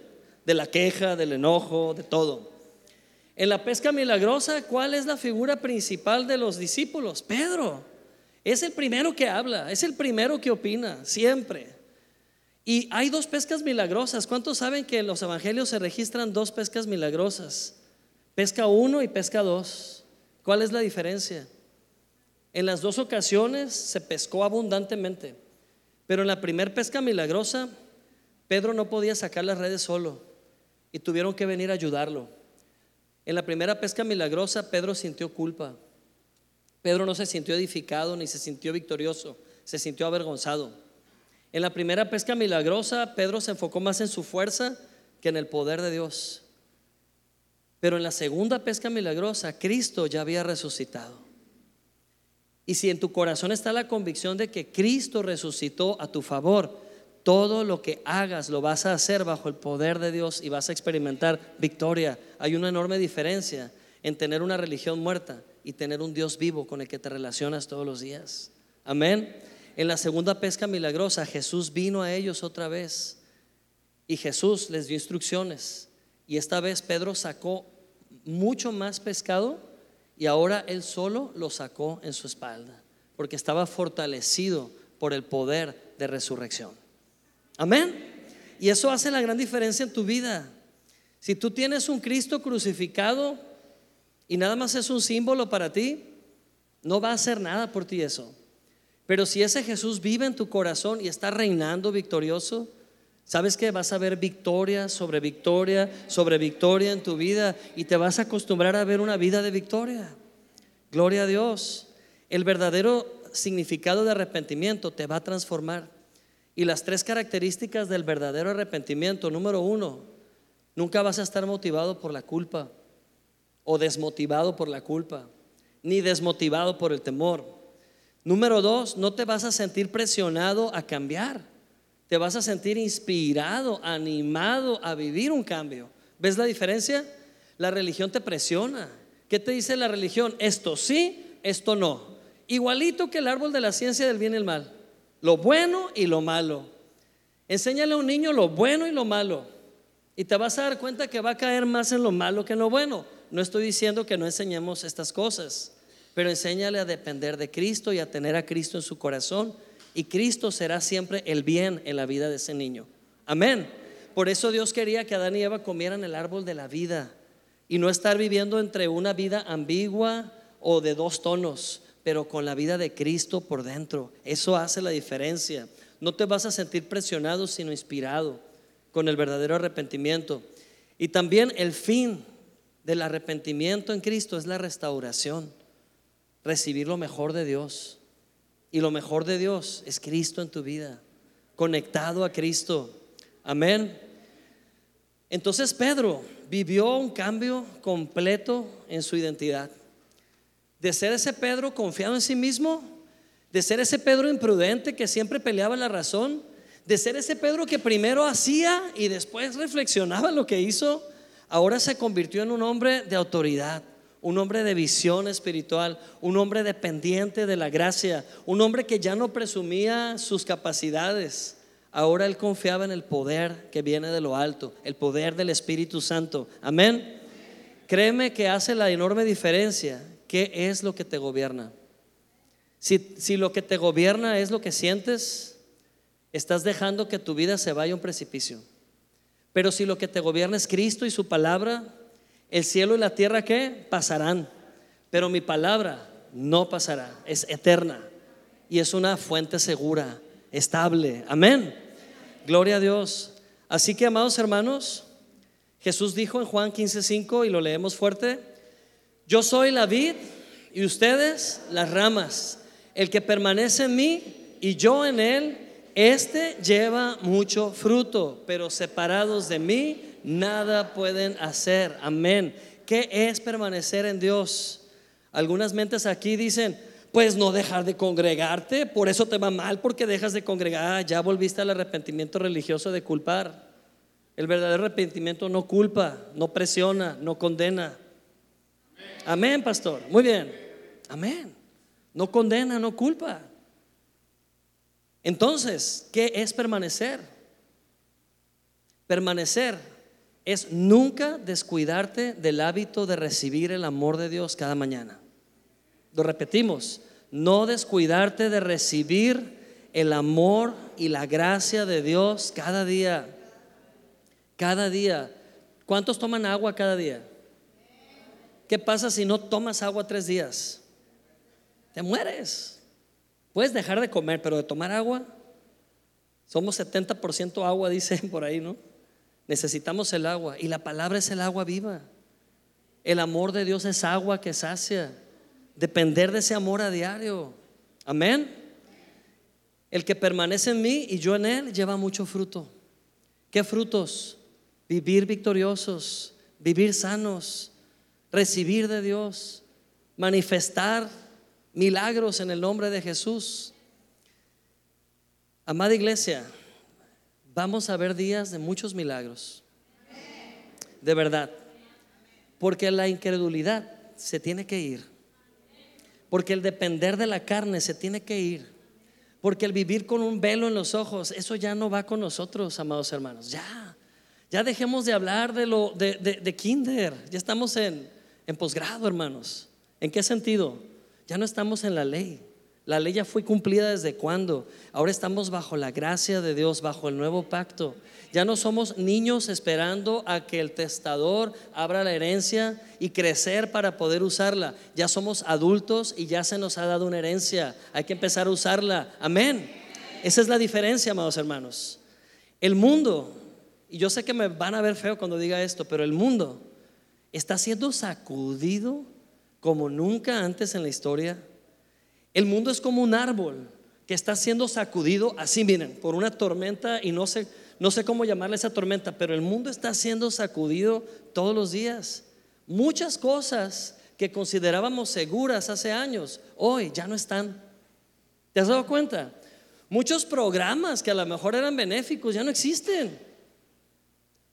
de la queja, del enojo, de todo. En la pesca milagrosa, ¿cuál es la figura principal de los discípulos? Pedro. Es el primero que habla, es el primero que opina, siempre. Y hay dos pescas milagrosas. ¿Cuántos saben que en los evangelios se registran dos pescas milagrosas? Pesca uno y pesca dos. ¿Cuál es la diferencia? En las dos ocasiones se pescó abundantemente, pero en la primera pesca milagrosa, Pedro no podía sacar las redes solo y tuvieron que venir a ayudarlo. En la primera pesca milagrosa, Pedro sintió culpa. Pedro no se sintió edificado ni se sintió victorioso, se sintió avergonzado. En la primera pesca milagrosa, Pedro se enfocó más en su fuerza que en el poder de Dios. Pero en la segunda pesca milagrosa, Cristo ya había resucitado. Y si en tu corazón está la convicción de que Cristo resucitó a tu favor, todo lo que hagas lo vas a hacer bajo el poder de Dios y vas a experimentar victoria. Hay una enorme diferencia en tener una religión muerta y tener un Dios vivo con el que te relacionas todos los días. Amén. En la segunda pesca milagrosa, Jesús vino a ellos otra vez y Jesús les dio instrucciones. Y esta vez Pedro sacó mucho más pescado y ahora él solo lo sacó en su espalda, porque estaba fortalecido por el poder de resurrección. Amén. Y eso hace la gran diferencia en tu vida. Si tú tienes un Cristo crucificado y nada más es un símbolo para ti, no va a hacer nada por ti eso. Pero si ese Jesús vive en tu corazón y está reinando victorioso, ¿sabes que Vas a ver victoria sobre victoria sobre victoria en tu vida y te vas a acostumbrar a ver una vida de victoria. Gloria a Dios. El verdadero significado de arrepentimiento te va a transformar. Y las tres características del verdadero arrepentimiento, número uno, nunca vas a estar motivado por la culpa o desmotivado por la culpa, ni desmotivado por el temor. Número dos, no te vas a sentir presionado a cambiar. Te vas a sentir inspirado, animado a vivir un cambio. ¿Ves la diferencia? La religión te presiona. ¿Qué te dice la religión? Esto sí, esto no. Igualito que el árbol de la ciencia del bien y el mal. Lo bueno y lo malo. Enséñale a un niño lo bueno y lo malo. Y te vas a dar cuenta que va a caer más en lo malo que en lo bueno. No estoy diciendo que no enseñemos estas cosas, pero enséñale a depender de Cristo y a tener a Cristo en su corazón. Y Cristo será siempre el bien en la vida de ese niño. Amén. Por eso Dios quería que Adán y Eva comieran el árbol de la vida y no estar viviendo entre una vida ambigua o de dos tonos, pero con la vida de Cristo por dentro. Eso hace la diferencia. No te vas a sentir presionado, sino inspirado con el verdadero arrepentimiento. Y también el fin del arrepentimiento en Cristo es la restauración, recibir lo mejor de Dios. Y lo mejor de Dios es Cristo en tu vida, conectado a Cristo. Amén. Entonces Pedro vivió un cambio completo en su identidad. De ser ese Pedro confiado en sí mismo, de ser ese Pedro imprudente que siempre peleaba la razón, de ser ese Pedro que primero hacía y después reflexionaba lo que hizo, ahora se convirtió en un hombre de autoridad, un hombre de visión espiritual, un hombre dependiente de la gracia, un hombre que ya no presumía sus capacidades, Ahora él confiaba en el poder que viene de lo alto, el poder del Espíritu Santo. Amén. Créeme que hace la enorme diferencia. ¿Qué es lo que te gobierna? Si, si lo que te gobierna es lo que sientes, estás dejando que tu vida se vaya a un precipicio. Pero si lo que te gobierna es Cristo y su palabra, el cielo y la tierra ¿qué? pasarán. Pero mi palabra no pasará, es eterna y es una fuente segura, estable. Amén. Gloria a Dios. Así que, amados hermanos, Jesús dijo en Juan 15:5 y lo leemos fuerte, yo soy la vid y ustedes las ramas. El que permanece en mí y yo en él, este lleva mucho fruto, pero separados de mí nada pueden hacer. Amén. ¿Qué es permanecer en Dios? Algunas mentes aquí dicen, pues no dejar de congregarte, por eso te va mal porque dejas de congregar, ah, ya volviste al arrepentimiento religioso de culpar. El verdadero arrepentimiento no culpa, no presiona, no condena. Amén, pastor. Muy bien. Amén. No condena, no culpa. Entonces, ¿qué es permanecer? Permanecer es nunca descuidarte del hábito de recibir el amor de Dios cada mañana. Lo repetimos, no descuidarte de recibir el amor y la gracia de Dios cada día. Cada día. ¿Cuántos toman agua cada día? ¿Qué pasa si no tomas agua tres días? Te mueres. Puedes dejar de comer, pero de tomar agua, somos 70% agua, dicen por ahí, ¿no? Necesitamos el agua y la palabra es el agua viva. El amor de Dios es agua que sacia depender de ese amor a diario. Amén. El que permanece en mí y yo en él lleva mucho fruto. ¿Qué frutos? Vivir victoriosos, vivir sanos, recibir de Dios, manifestar milagros en el nombre de Jesús. Amada iglesia, vamos a ver días de muchos milagros. De verdad. Porque la incredulidad se tiene que ir. Porque el depender de la carne se tiene que ir. Porque el vivir con un velo en los ojos, eso ya no va con nosotros, amados hermanos. Ya, ya dejemos de hablar de lo de, kinder. Ya estamos en, en posgrado, hermanos. ¿En qué sentido? Ya no estamos en la ley. La ley ya fue cumplida desde cuándo. Ahora estamos bajo la gracia de Dios, bajo el nuevo pacto. Ya no somos niños esperando a que el testador abra la herencia y crecer para poder usarla. Ya somos adultos y ya se nos ha dado una herencia. Hay que empezar a usarla. Amén. Esa es la diferencia, amados hermanos. El mundo, y yo sé que me van a ver feo cuando diga esto, pero el mundo está siendo sacudido como nunca antes en la historia el mundo es como un árbol que está siendo sacudido así, miren, por una tormenta y no sé, no sé cómo llamarle esa tormenta, pero el mundo está siendo sacudido todos los días. Muchas cosas que considerábamos seguras hace años, hoy ya no están. ¿Te has dado cuenta? Muchos programas que a lo mejor eran benéficos ya no existen.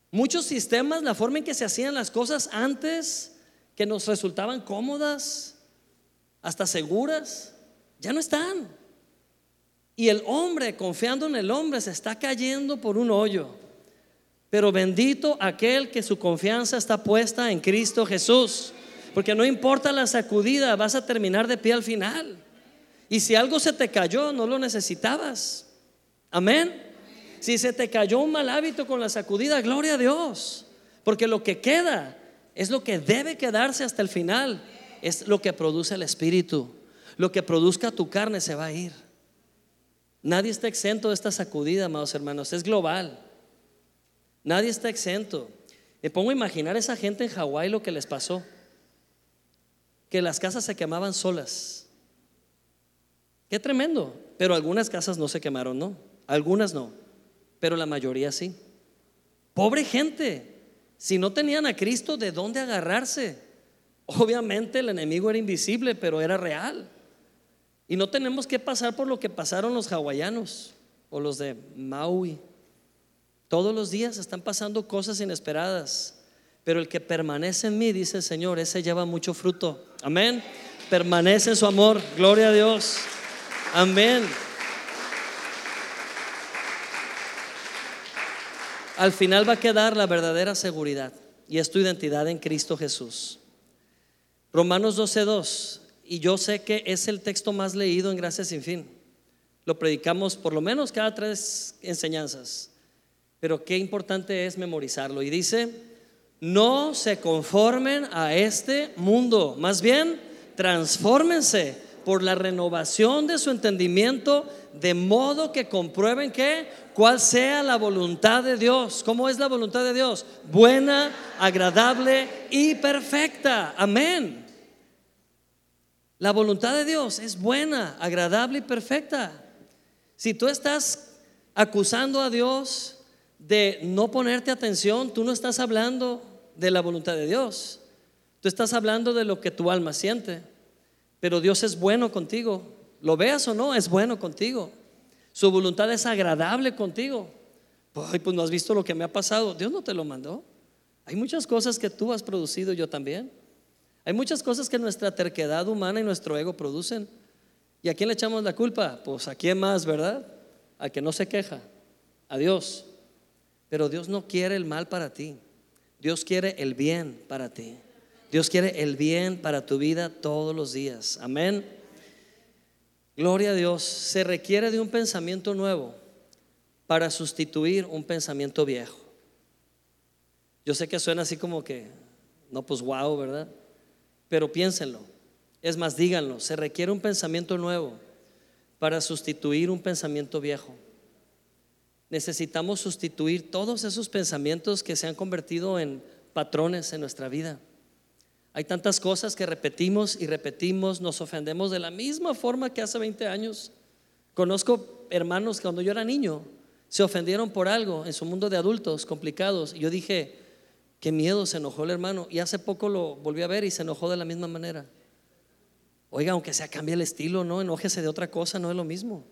Muchos sistemas, la forma en que se hacían las cosas antes, que nos resultaban cómodas, hasta seguras, ya no están. Y el hombre, confiando en el hombre, se está cayendo por un hoyo. Pero bendito aquel que su confianza está puesta en Cristo Jesús. Porque no importa la sacudida, vas a terminar de pie al final. Y si algo se te cayó, no lo necesitabas. Amén. Si se te cayó un mal hábito con la sacudida, gloria a Dios. Porque lo que queda es lo que debe quedarse hasta el final. Es lo que produce el Espíritu. Lo que produzca tu carne se va a ir. Nadie está exento de esta sacudida, amados hermanos. Es global. Nadie está exento. Me pongo a imaginar a esa gente en Hawái lo que les pasó. Que las casas se quemaban solas. Qué tremendo. Pero algunas casas no se quemaron, ¿no? Algunas no. Pero la mayoría sí. Pobre gente. Si no tenían a Cristo, ¿de dónde agarrarse? Obviamente el enemigo era invisible, pero era real. Y no tenemos que pasar por lo que pasaron los hawaianos o los de Maui. Todos los días están pasando cosas inesperadas. Pero el que permanece en mí, dice el Señor, ese lleva mucho fruto. Amén. Permanece en su amor. Gloria a Dios. Amén. Al final va a quedar la verdadera seguridad y es tu identidad en Cristo Jesús. Romanos 12:2 y yo sé que es el texto más leído en Gracias sin fin. Lo predicamos por lo menos cada tres enseñanzas. Pero qué importante es memorizarlo. Y dice, no se conformen a este mundo, más bien transfórmense por la renovación de su entendimiento, de modo que comprueben que cuál sea la voluntad de Dios. ¿Cómo es la voluntad de Dios? Buena, agradable y perfecta. Amén. La voluntad de Dios es buena, agradable y perfecta. Si tú estás acusando a Dios de no ponerte atención, tú no estás hablando de la voluntad de Dios. Tú estás hablando de lo que tu alma siente. Pero Dios es bueno contigo. Lo veas o no, es bueno contigo. Su voluntad es agradable contigo. Ay, pues no has visto lo que me ha pasado. Dios no te lo mandó. Hay muchas cosas que tú has producido, yo también. Hay muchas cosas que nuestra terquedad humana y nuestro ego producen. ¿Y a quién le echamos la culpa? Pues a quién más, ¿verdad? A que no se queja, a Dios. Pero Dios no quiere el mal para ti. Dios quiere el bien para ti. Dios quiere el bien para tu vida todos los días. Amén. Gloria a Dios. Se requiere de un pensamiento nuevo para sustituir un pensamiento viejo. Yo sé que suena así como que, no, pues wow, ¿verdad? Pero piénsenlo. Es más, díganlo, se requiere un pensamiento nuevo para sustituir un pensamiento viejo. Necesitamos sustituir todos esos pensamientos que se han convertido en patrones en nuestra vida. Hay tantas cosas que repetimos y repetimos, nos ofendemos de la misma forma que hace 20 años. Conozco hermanos que cuando yo era niño se ofendieron por algo en su mundo de adultos complicados. Y yo dije, Qué miedo, se enojó el hermano. Y hace poco lo volví a ver y se enojó de la misma manera. Oiga, aunque sea cambie el estilo, no, enójese de otra cosa, no es lo mismo.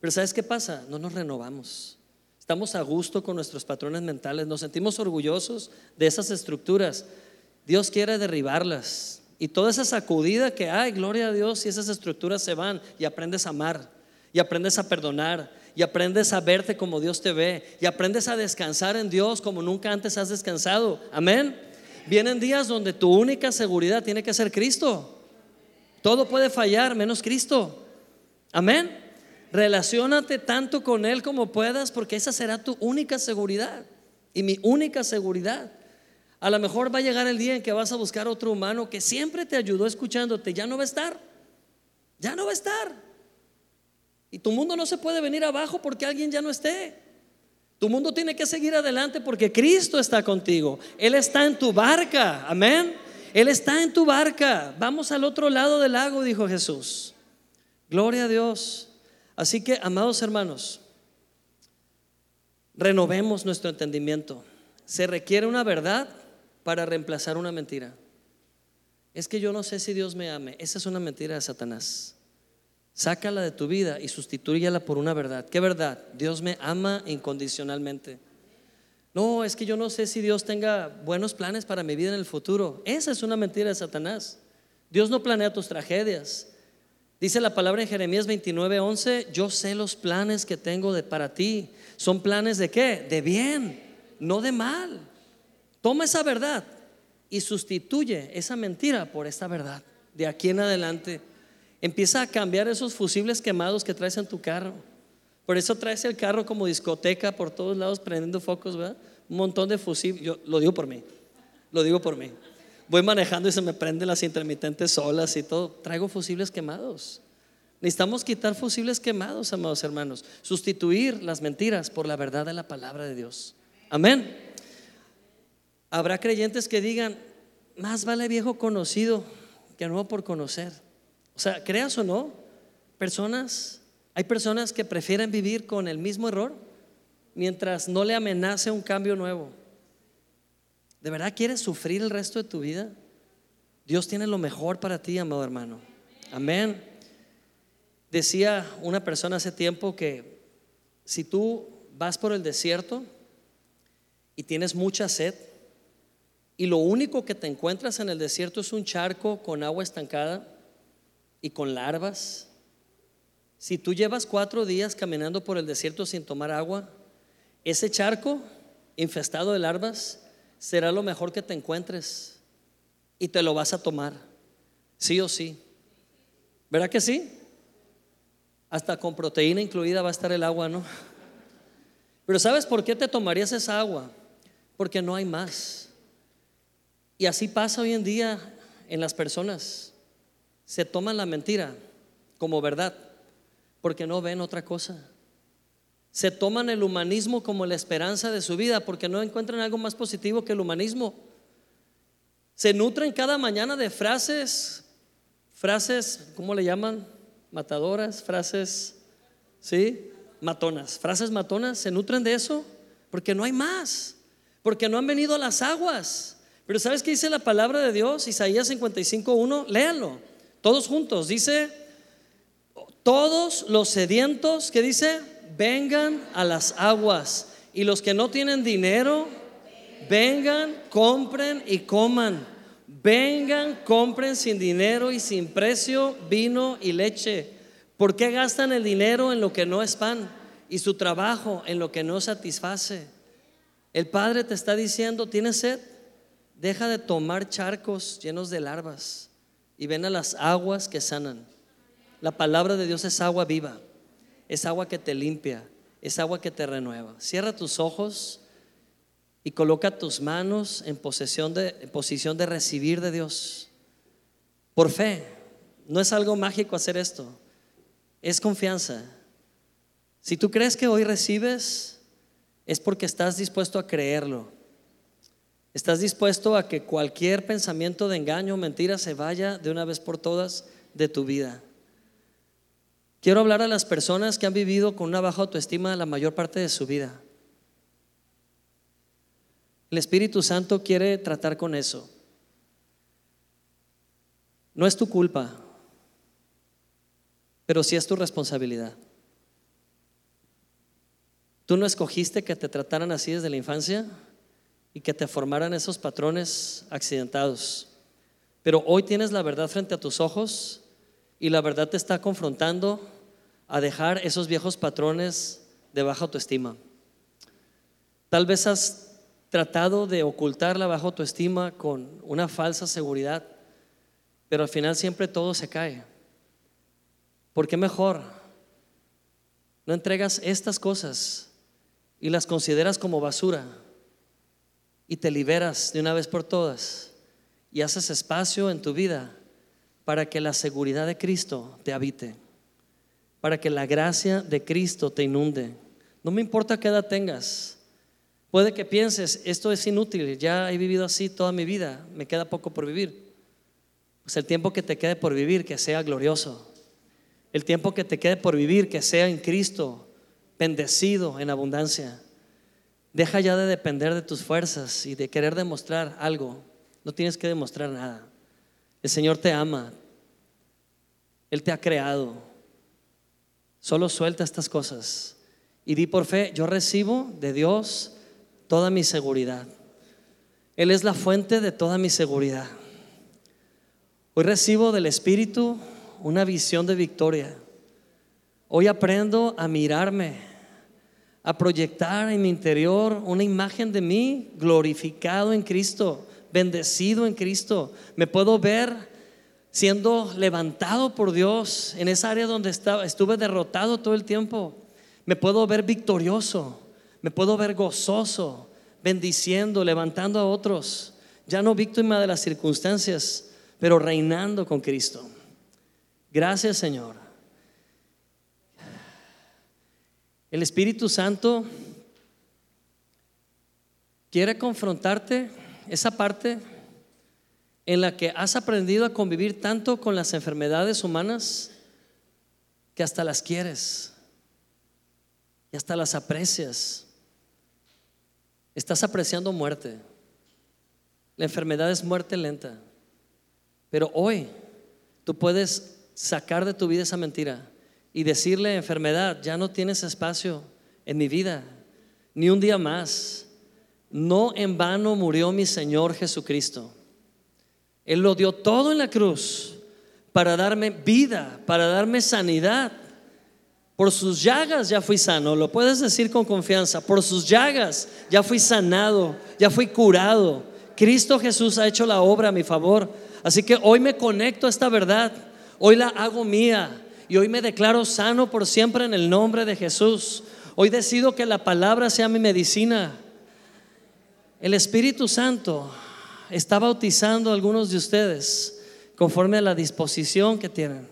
Pero ¿sabes qué pasa? No nos renovamos. Estamos a gusto con nuestros patrones mentales, nos sentimos orgullosos de esas estructuras. Dios quiere derribarlas. Y toda esa sacudida que hay, gloria a Dios, y esas estructuras se van y aprendes a amar, y aprendes a perdonar, y aprendes a verte como Dios te ve y aprendes a descansar en Dios como nunca antes has descansado. Amén. Vienen días donde tu única seguridad tiene que ser Cristo. Todo puede fallar menos Cristo. Amén. Relaciónate tanto con Él como puedas porque esa será tu única seguridad y mi única seguridad. A lo mejor va a llegar el día en que vas a buscar otro humano que siempre te ayudó escuchándote, ya no va a estar. Ya no va a estar. Y tu mundo no se puede venir abajo porque alguien ya no esté. Tu mundo tiene que seguir adelante porque Cristo está contigo. Él está en tu barca. Amén. Él está en tu barca. Vamos al otro lado del lago, dijo Jesús. Gloria a Dios. Así que, amados hermanos, renovemos nuestro entendimiento. Se requiere una verdad para reemplazar una mentira. Es que yo no sé si Dios me ame. Esa es una mentira de Satanás. Sácala de tu vida y sustitúyala por una verdad. ¿Qué verdad? Dios me ama incondicionalmente. No, es que yo no sé si Dios tenga buenos planes para mi vida en el futuro. Esa es una mentira de Satanás. Dios no planea tus tragedias. Dice la palabra en Jeremías 29, 11, yo sé los planes que tengo de, para ti. ¿Son planes de qué? De bien, no de mal. Toma esa verdad y sustituye esa mentira por esta verdad. De aquí en adelante empieza a cambiar esos fusibles quemados que traes en tu carro. Por eso traes el carro como discoteca por todos lados prendiendo focos, ¿verdad? Un montón de fusibles. Yo lo digo por mí. Lo digo por mí voy manejando y se me prenden las intermitentes solas y todo. Traigo fusibles quemados. Necesitamos quitar fusibles quemados, amados hermanos. Sustituir las mentiras por la verdad de la palabra de Dios. Amén. Habrá creyentes que digan, más vale viejo conocido que nuevo por conocer. O sea, creas o no, personas, hay personas que prefieren vivir con el mismo error mientras no le amenace un cambio nuevo. ¿De verdad quieres sufrir el resto de tu vida? Dios tiene lo mejor para ti, amado hermano. Amén. Decía una persona hace tiempo que si tú vas por el desierto y tienes mucha sed y lo único que te encuentras en el desierto es un charco con agua estancada y con larvas, si tú llevas cuatro días caminando por el desierto sin tomar agua, ese charco infestado de larvas será lo mejor que te encuentres y te lo vas a tomar, sí o sí. ¿Verdad que sí? Hasta con proteína incluida va a estar el agua, ¿no? Pero ¿sabes por qué te tomarías esa agua? Porque no hay más. Y así pasa hoy en día en las personas. Se toman la mentira como verdad porque no ven otra cosa. Se toman el humanismo como la esperanza de su vida porque no encuentran algo más positivo que el humanismo. Se nutren cada mañana de frases, frases, ¿cómo le llaman? Matadoras, frases, ¿sí? Matonas, frases matonas, se nutren de eso porque no hay más, porque no han venido a las aguas. Pero ¿sabes qué dice la palabra de Dios? Isaías 55.1, léanlo, todos juntos. Dice, todos los sedientos, ¿qué dice? vengan a las aguas. Y los que no tienen dinero, vengan, compren y coman. Vengan, compren sin dinero y sin precio vino y leche. ¿Por qué gastan el dinero en lo que no es pan y su trabajo en lo que no satisface? El Padre te está diciendo, ¿tienes sed? Deja de tomar charcos llenos de larvas y ven a las aguas que sanan. La palabra de Dios es agua viva es agua que te limpia, es agua que te renueva. Cierra tus ojos y coloca tus manos en, posesión de, posición de recibir de Dios. Por fe. No es algo mágico hacer esto. Es confianza. Si tú crees que hoy recibes, es porque estás dispuesto a creerlo. Estás dispuesto a que cualquier pensamiento de engaño o mentira se vaya de una vez por todas de tu vida. Quiero hablar a las personas que han vivido con una baja autoestima la mayor parte de su vida. El Espíritu Santo quiere tratar con eso. No es tu culpa, pero sí es tu responsabilidad. Tú no escogiste que te trataran así desde la infancia y que te formaran esos patrones accidentados. Pero hoy tienes la verdad frente a tus ojos y la verdad te está confrontando a dejar esos viejos patrones de baja autoestima. Tal vez has tratado de ocultar la baja autoestima con una falsa seguridad, pero al final siempre todo se cae. ¿Por qué mejor no entregas estas cosas y las consideras como basura y te liberas de una vez por todas y haces espacio en tu vida para que la seguridad de Cristo te habite, para que la gracia de Cristo te inunde. No me importa qué edad tengas. Puede que pienses, esto es inútil, ya he vivido así toda mi vida, me queda poco por vivir. Pues el tiempo que te quede por vivir, que sea glorioso. El tiempo que te quede por vivir, que sea en Cristo, bendecido en abundancia. Deja ya de depender de tus fuerzas y de querer demostrar algo. No tienes que demostrar nada. El Señor te ama, él te ha creado. Solo suelta estas cosas y di por fe, yo recibo de Dios toda mi seguridad. Él es la fuente de toda mi seguridad. Hoy recibo del Espíritu una visión de victoria. Hoy aprendo a mirarme, a proyectar en mi interior una imagen de mí glorificado en Cristo, bendecido en Cristo. Me puedo ver siendo levantado por Dios en esa área donde estaba, estuve derrotado todo el tiempo. Me puedo ver victorioso, me puedo ver gozoso, bendiciendo, levantando a otros. Ya no víctima de las circunstancias, pero reinando con Cristo. Gracias Señor. El Espíritu Santo quiere confrontarte esa parte en la que has aprendido a convivir tanto con las enfermedades humanas que hasta las quieres y hasta las aprecias. Estás apreciando muerte. La enfermedad es muerte lenta. Pero hoy tú puedes sacar de tu vida esa mentira y decirle, enfermedad, ya no tienes espacio en mi vida, ni un día más. No en vano murió mi Señor Jesucristo. Él lo dio todo en la cruz para darme vida, para darme sanidad. Por sus llagas ya fui sano, lo puedes decir con confianza. Por sus llagas ya fui sanado, ya fui curado. Cristo Jesús ha hecho la obra a mi favor. Así que hoy me conecto a esta verdad, hoy la hago mía y hoy me declaro sano por siempre en el nombre de Jesús. Hoy decido que la palabra sea mi medicina. El Espíritu Santo está bautizando a algunos de ustedes conforme a la disposición que tienen.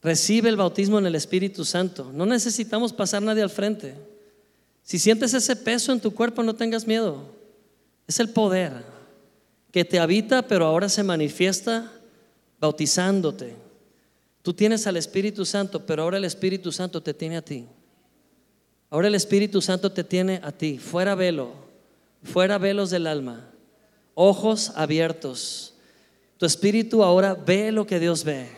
Recibe el bautismo en el Espíritu Santo. No necesitamos pasar nadie al frente. Si sientes ese peso en tu cuerpo, no tengas miedo. Es el poder que te habita, pero ahora se manifiesta bautizándote. Tú tienes al Espíritu Santo, pero ahora el Espíritu Santo te tiene a ti. Ahora el Espíritu Santo te tiene a ti. Fuera velo, fuera velos del alma ojos abiertos. Tu espíritu ahora ve lo que Dios ve.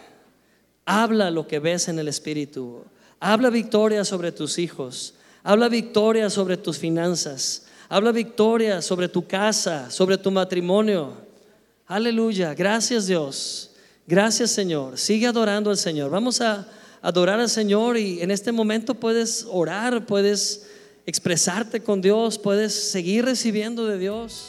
Habla lo que ves en el espíritu. Habla victoria sobre tus hijos. Habla victoria sobre tus finanzas. Habla victoria sobre tu casa, sobre tu matrimonio. Aleluya. Gracias Dios. Gracias Señor. Sigue adorando al Señor. Vamos a adorar al Señor y en este momento puedes orar, puedes expresarte con Dios, puedes seguir recibiendo de Dios.